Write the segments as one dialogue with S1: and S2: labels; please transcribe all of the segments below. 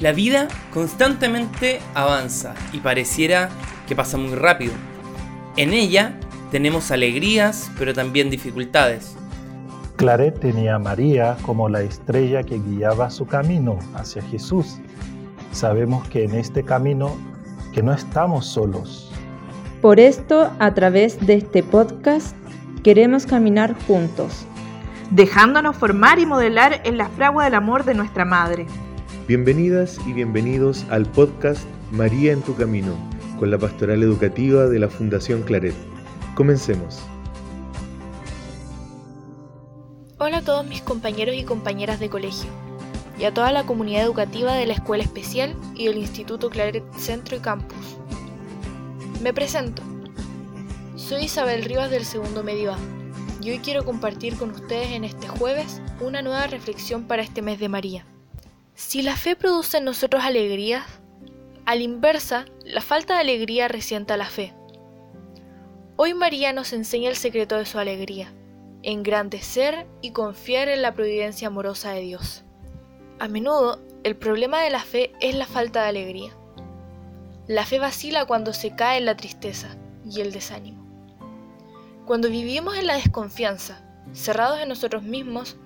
S1: La vida constantemente avanza y pareciera que pasa muy rápido. En ella tenemos alegrías, pero también dificultades.
S2: Claret tenía a María como la estrella que guiaba su camino hacia Jesús. Sabemos que en este camino que no estamos solos.
S3: Por esto, a través de este podcast, queremos caminar juntos,
S4: dejándonos formar y modelar en la fragua del amor de nuestra Madre.
S5: Bienvenidas y bienvenidos al podcast María en tu Camino, con la pastoral educativa de la Fundación Claret. Comencemos.
S6: Hola a todos mis compañeros y compañeras de colegio, y a toda la comunidad educativa de la Escuela Especial y del Instituto Claret Centro y Campus. Me presento. Soy Isabel Rivas del segundo medio A, y hoy quiero compartir con ustedes en este jueves una nueva reflexión para este mes de María. Si la fe produce en nosotros alegría, a la inversa, la falta de alegría resienta la fe. Hoy María nos enseña el secreto de su alegría, engrandecer y confiar en la providencia amorosa de Dios. A menudo, el problema de la fe es la falta de alegría. La fe vacila cuando se cae en la tristeza y el desánimo. Cuando vivimos en la desconfianza, cerrados en nosotros mismos,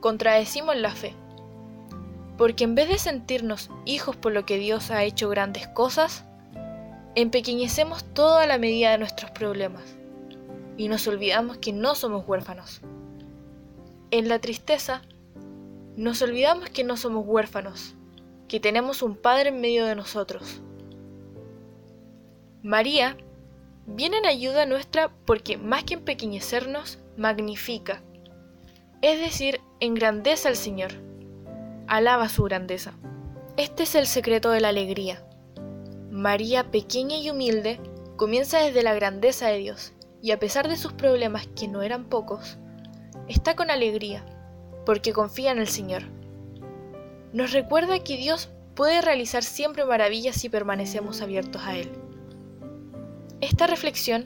S6: contradecimos la fe porque en vez de sentirnos hijos por lo que Dios ha hecho grandes cosas, empequeñecemos toda la medida de nuestros problemas y nos olvidamos que no somos huérfanos. En la tristeza, nos olvidamos que no somos huérfanos, que tenemos un Padre en medio de nosotros. María viene en ayuda nuestra porque más que empequeñecernos, magnifica, es decir, engrandece al Señor alaba su grandeza. Este es el secreto de la alegría. María, pequeña y humilde, comienza desde la grandeza de Dios, y a pesar de sus problemas, que no eran pocos, está con alegría, porque confía en el Señor. Nos recuerda que Dios puede realizar siempre maravillas si permanecemos abiertos a Él. Esta reflexión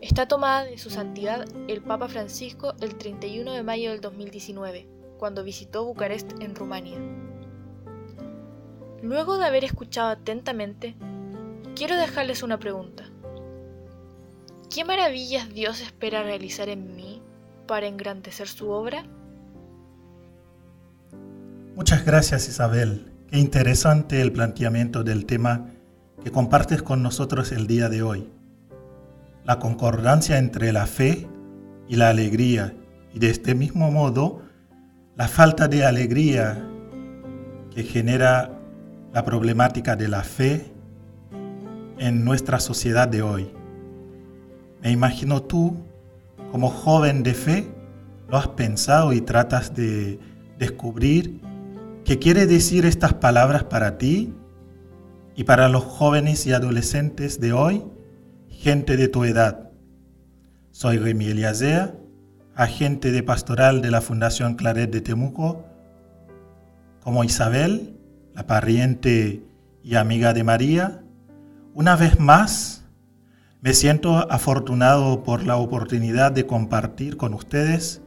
S6: está tomada de su santidad el Papa Francisco el 31 de mayo del 2019 cuando visitó Bucarest en Rumania. Luego de haber escuchado atentamente, quiero dejarles una pregunta. ¿Qué maravillas Dios espera realizar en mí para engrandecer su obra?
S2: Muchas gracias Isabel. Qué interesante el planteamiento del tema que compartes con nosotros el día de hoy. La concordancia entre la fe y la alegría y de este mismo modo la falta de alegría que genera la problemática de la fe en nuestra sociedad de hoy. Me imagino tú, como joven de fe, lo has pensado y tratas de descubrir qué quiere decir estas palabras para ti y para los jóvenes y adolescentes de hoy, gente de tu edad. Soy Remy Eliasea agente de pastoral de la Fundación Claret de Temuco, como Isabel, la pariente y amiga de María, una vez más me siento afortunado por la oportunidad de compartir con ustedes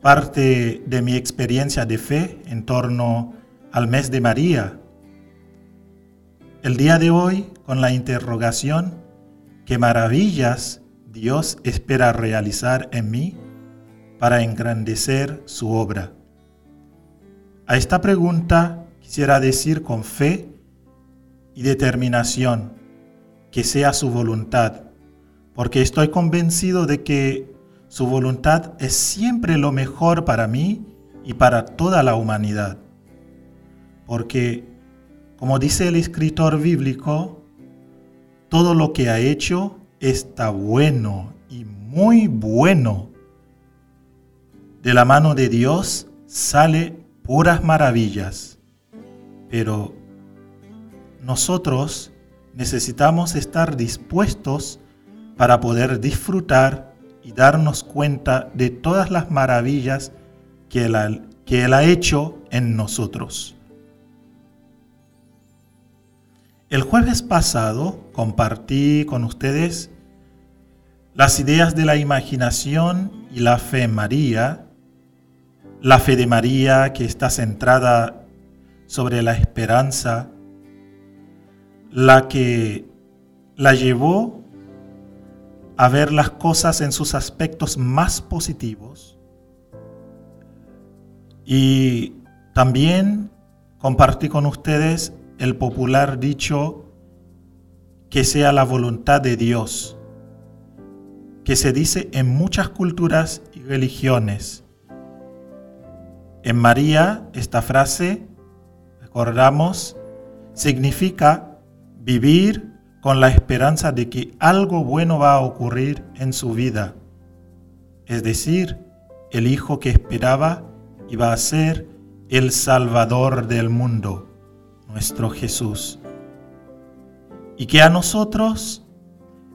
S2: parte de mi experiencia de fe en torno al mes de María. El día de hoy con la interrogación, ¿qué maravillas Dios espera realizar en mí? Para engrandecer su obra? A esta pregunta quisiera decir con fe y determinación que sea su voluntad, porque estoy convencido de que su voluntad es siempre lo mejor para mí y para toda la humanidad. Porque, como dice el escritor bíblico, todo lo que ha hecho está bueno y muy bueno de la mano de Dios sale puras maravillas. Pero nosotros necesitamos estar dispuestos para poder disfrutar y darnos cuenta de todas las maravillas que Él, ha hecho en nosotros. El jueves pasado compartí con ustedes las ideas de la imaginación y la fe en María la fe de María que está centrada sobre la esperanza, la que la llevó a ver las cosas en sus aspectos más positivos y también compartí con ustedes el popular dicho que sea la voluntad de Dios, que se dice en muchas culturas y religiones. En María, esta frase, recordamos, significa vivir con la esperanza de que algo bueno va a ocurrir en su vida. Es decir, el hijo que esperaba iba a ser el Salvador del mundo, nuestro Jesús. Y que a nosotros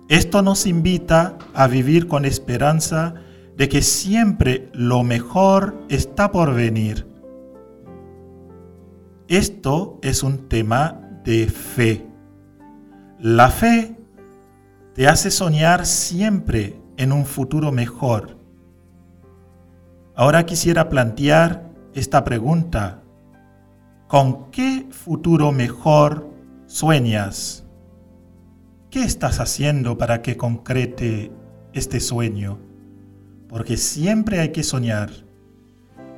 S2: esto nos invita a vivir con esperanza de que siempre lo mejor está por venir. Esto es un tema de fe. La fe te hace soñar siempre en un futuro mejor. Ahora quisiera plantear esta pregunta. ¿Con qué futuro mejor sueñas? ¿Qué estás haciendo para que concrete este sueño? Porque siempre hay que soñar,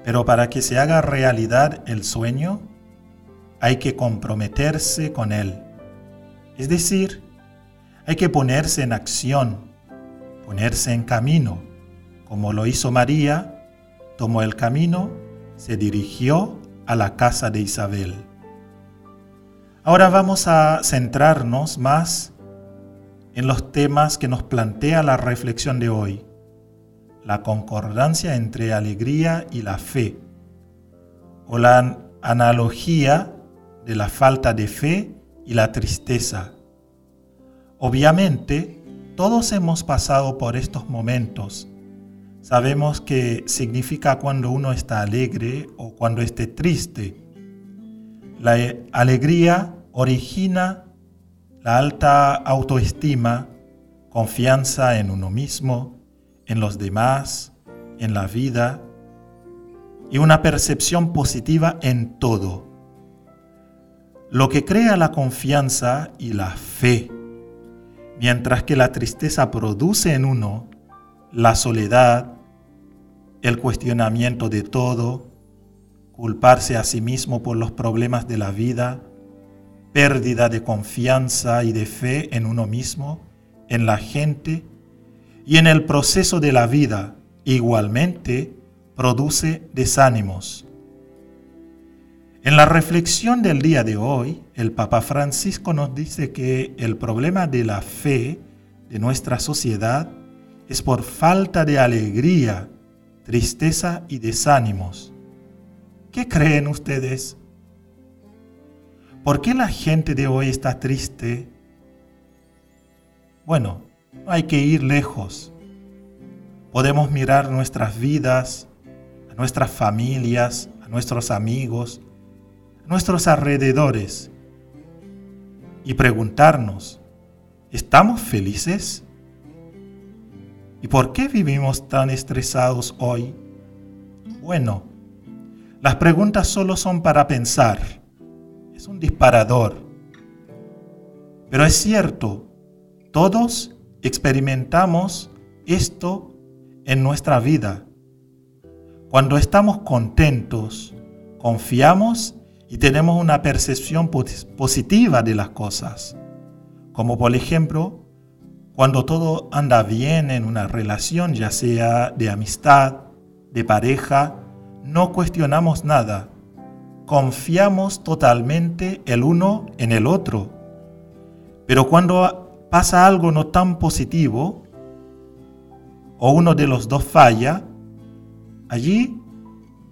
S2: pero para que se haga realidad el sueño, hay que comprometerse con él. Es decir, hay que ponerse en acción, ponerse en camino, como lo hizo María, tomó el camino, se dirigió a la casa de Isabel. Ahora vamos a centrarnos más en los temas que nos plantea la reflexión de hoy, la concordancia entre alegría y la fe, o la analogía de la falta de fe y la tristeza. Obviamente, todos hemos pasado por estos momentos. Sabemos que significa cuando uno está alegre o cuando esté triste. La alegría origina la alta autoestima, confianza en uno mismo, en los demás, en la vida y una percepción positiva en todo. Lo que crea la confianza y la fe, mientras que la tristeza produce en uno la soledad, el cuestionamiento de todo, culparse a sí mismo por los problemas de la vida, pérdida de confianza y de fe en uno mismo, en la gente y en el proceso de la vida, igualmente produce desánimos en la reflexión del día de hoy, el Papa Francisco nos dice que el problema de la fe de nuestra sociedad es por falta de alegría, tristeza y desánimos. ¿Qué creen ustedes? ¿Por qué la gente de hoy está triste? Bueno, no hay que ir lejos. Podemos mirar nuestras vidas, a nuestras familias, a nuestros amigos, nuestros alrededores y preguntarnos, ¿estamos felices? ¿Y por qué vivimos tan estresados hoy? Bueno, las preguntas solo son para pensar. Es un disparador. Pero es cierto, todos experimentamos esto en nuestra vida. Cuando estamos contentos, confiamos y tenemos una percepción positiva de las cosas. Como por ejemplo, cuando todo anda bien en una relación, ya sea de amistad, de pareja, no cuestionamos nada. Confiamos totalmente el uno en el otro. Pero cuando pasa algo no tan positivo, o uno de los dos falla, allí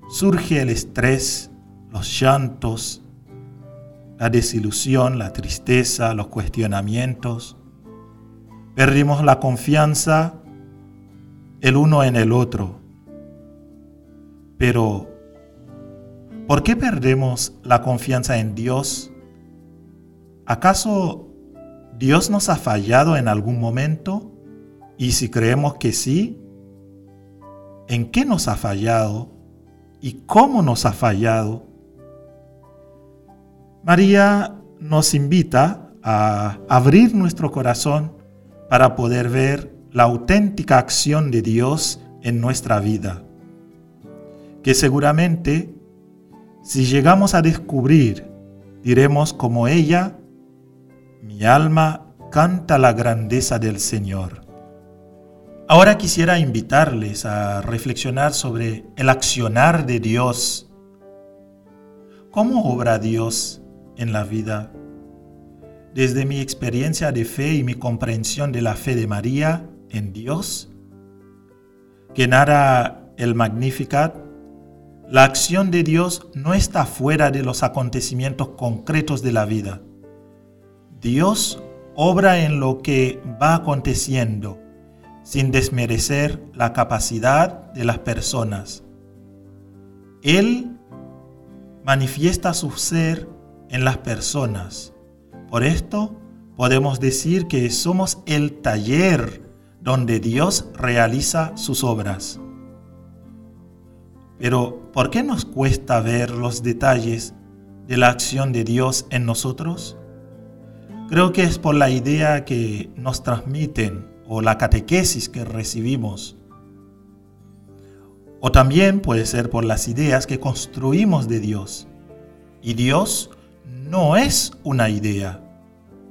S2: surge el estrés, los llantos, la desilusión, la tristeza, los cuestionamientos. Perdimos la confianza el uno en el otro. Pero, ¿por qué perdemos la confianza en Dios? ¿Acaso Dios nos ha fallado en algún momento? Y si creemos que sí, ¿en qué nos ha fallado? ¿Y cómo nos ha fallado? María nos invita a abrir nuestro corazón para poder ver la auténtica acción de Dios en nuestra vida. Que seguramente, si llegamos a descubrir, diremos como ella, mi alma canta la grandeza del Señor. Ahora quisiera invitarles a reflexionar sobre el accionar de Dios. ¿Cómo obra Dios en la vida? Desde mi experiencia de fe y mi comprensión de la fe de María en Dios, que narra el Magnificat, la acción de Dios no está fuera de los acontecimientos concretos de la vida. Dios obra en lo que va aconteciendo, sin desmerecer la capacidad de las personas. Él manifiesta su ser en las personas. Por esto podemos decir que somos el taller donde Dios realiza sus obras. Pero, ¿por qué nos cuesta ver los detalles de la acción de Dios en nosotros? Creo que es por la idea que nos transmiten o la catequesis que recibimos. O también puede ser por las ideas que construimos de Dios. Y Dios no es una idea.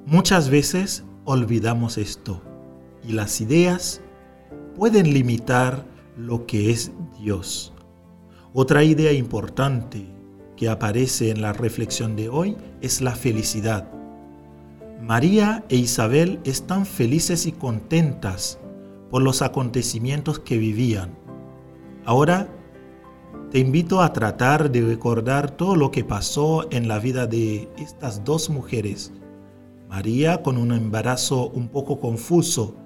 S2: Muchas veces olvidamos esto y las ideas pueden limitar lo que es Dios. Otra idea importante que aparece en la reflexión de hoy es la felicidad. María e Isabel están felices y contentas por los acontecimientos que vivían. Ahora te invito a tratar de recordar todo lo que pasó en la vida de estas dos mujeres. María con un embarazo un poco confuso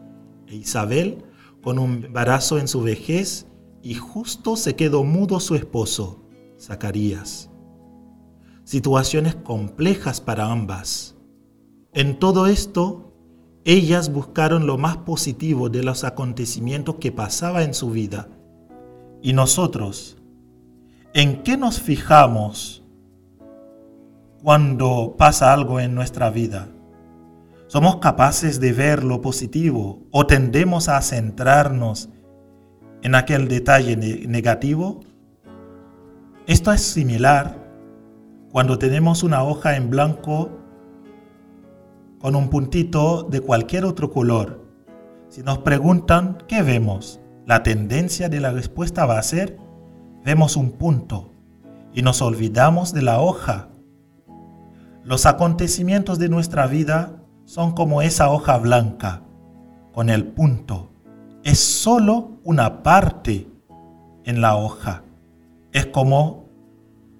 S2: e Isabel con un embarazo en su vejez y justo se quedó mudo su esposo, Zacarías. Situaciones complejas para ambas. En todo esto, ellas buscaron lo más positivo de los acontecimientos que pasaba en su vida. ¿Y nosotros? ¿En qué nos fijamos cuando pasa algo en nuestra vida? ¿Somos capaces de ver lo positivo o tendemos a centrarnos en aquel detalle negativo? Esto es similar cuando tenemos una hoja en blanco con un puntito de cualquier otro color. Si nos preguntan qué vemos, la tendencia de la respuesta va a ser, vemos un punto y nos olvidamos de la hoja. Los acontecimientos de nuestra vida son como esa hoja blanca, con el punto. Es solo una parte en la hoja. Es como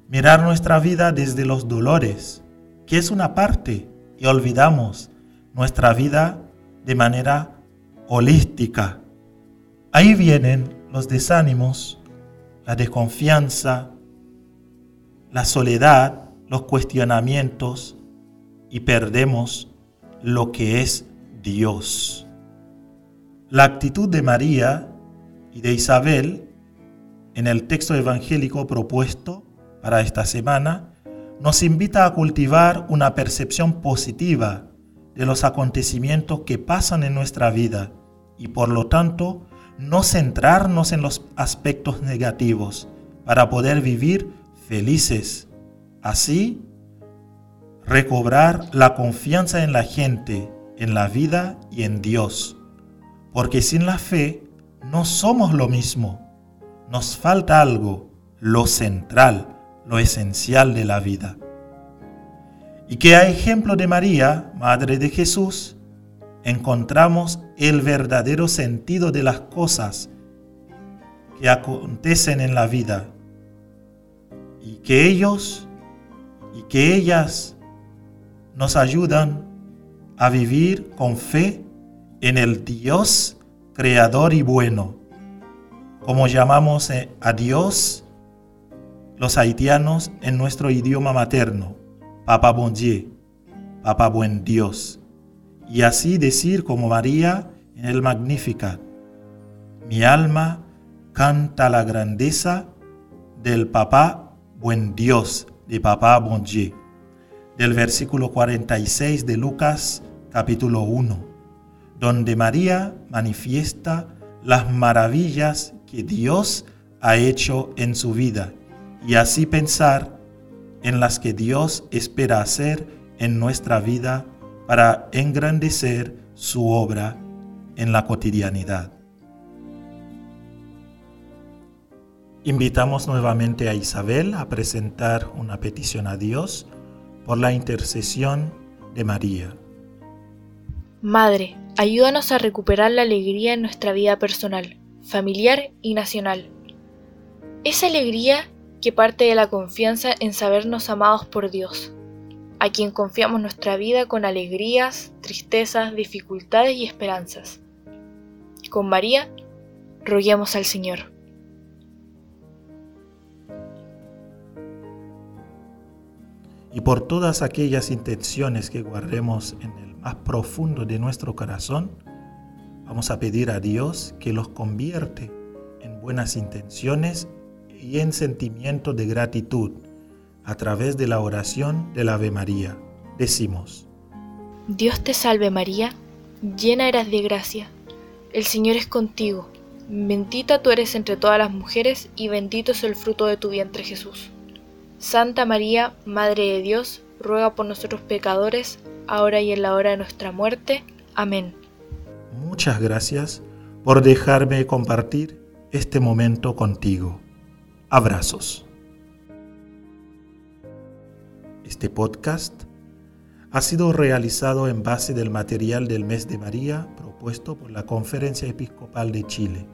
S2: mirar nuestra vida desde los dolores, que es una parte y olvidamos nuestra vida de manera holística. Ahí vienen los desánimos, la desconfianza, la soledad, los cuestionamientos y perdemos lo que es Dios. La actitud de María y de Isabel en el texto evangélico propuesto para esta semana nos invita a cultivar una percepción positiva de los acontecimientos que pasan en nuestra vida y por lo tanto no centrarnos en los aspectos negativos para poder vivir felices. Así, recobrar la confianza en la gente, en la vida y en Dios. Porque sin la fe no somos lo mismo. Nos falta algo, lo central lo esencial de la vida. Y que a ejemplo de María, Madre de Jesús, encontramos el verdadero sentido de las cosas que acontecen en la vida y que ellos y que ellas nos ayudan a vivir con fe en el Dios creador y bueno, como llamamos eh, a Dios los haitianos en nuestro idioma materno, Papa Bon Dieu, Papa Buen Dios, y así decir como María en el Magnificat, mi alma canta la grandeza del Papá Buen Dios, de Papá Bon Dieu. del versículo 46 de Lucas capítulo 1, donde María manifiesta las maravillas que Dios ha hecho en su vida y así pensar en las que Dios espera hacer en nuestra vida para engrandecer su obra en la cotidianidad. Invitamos nuevamente a Isabel a presentar una petición a Dios por la intercesión de María.
S6: Madre, ayúdanos a recuperar la alegría en nuestra vida personal, familiar y nacional. Esa alegría que parte de la confianza en sabernos amados por Dios, a quien confiamos nuestra vida con alegrías, tristezas, dificultades y esperanzas. Con María, roguemos al Señor.
S2: y por todas aquellas intenciones que guardemos en el más profundo de nuestro corazón, vamos a pedir a Dios que los convierte en buenas intenciones y en sentimiento de gratitud a través de la oración del Ave María. Decimos,
S6: Dios te salve María, llena eras de gracia, el Señor es contigo, bendita tú eres entre todas las mujeres y bendito es el fruto de tu vientre Jesús. Santa María, Madre de Dios, ruega por nosotros pecadores, ahora y en la hora de nuestra muerte. Amén.
S2: Muchas gracias por dejarme compartir este momento contigo. Abrazos. Este podcast ha sido realizado en base del material del mes de María propuesto por la Conferencia Episcopal de Chile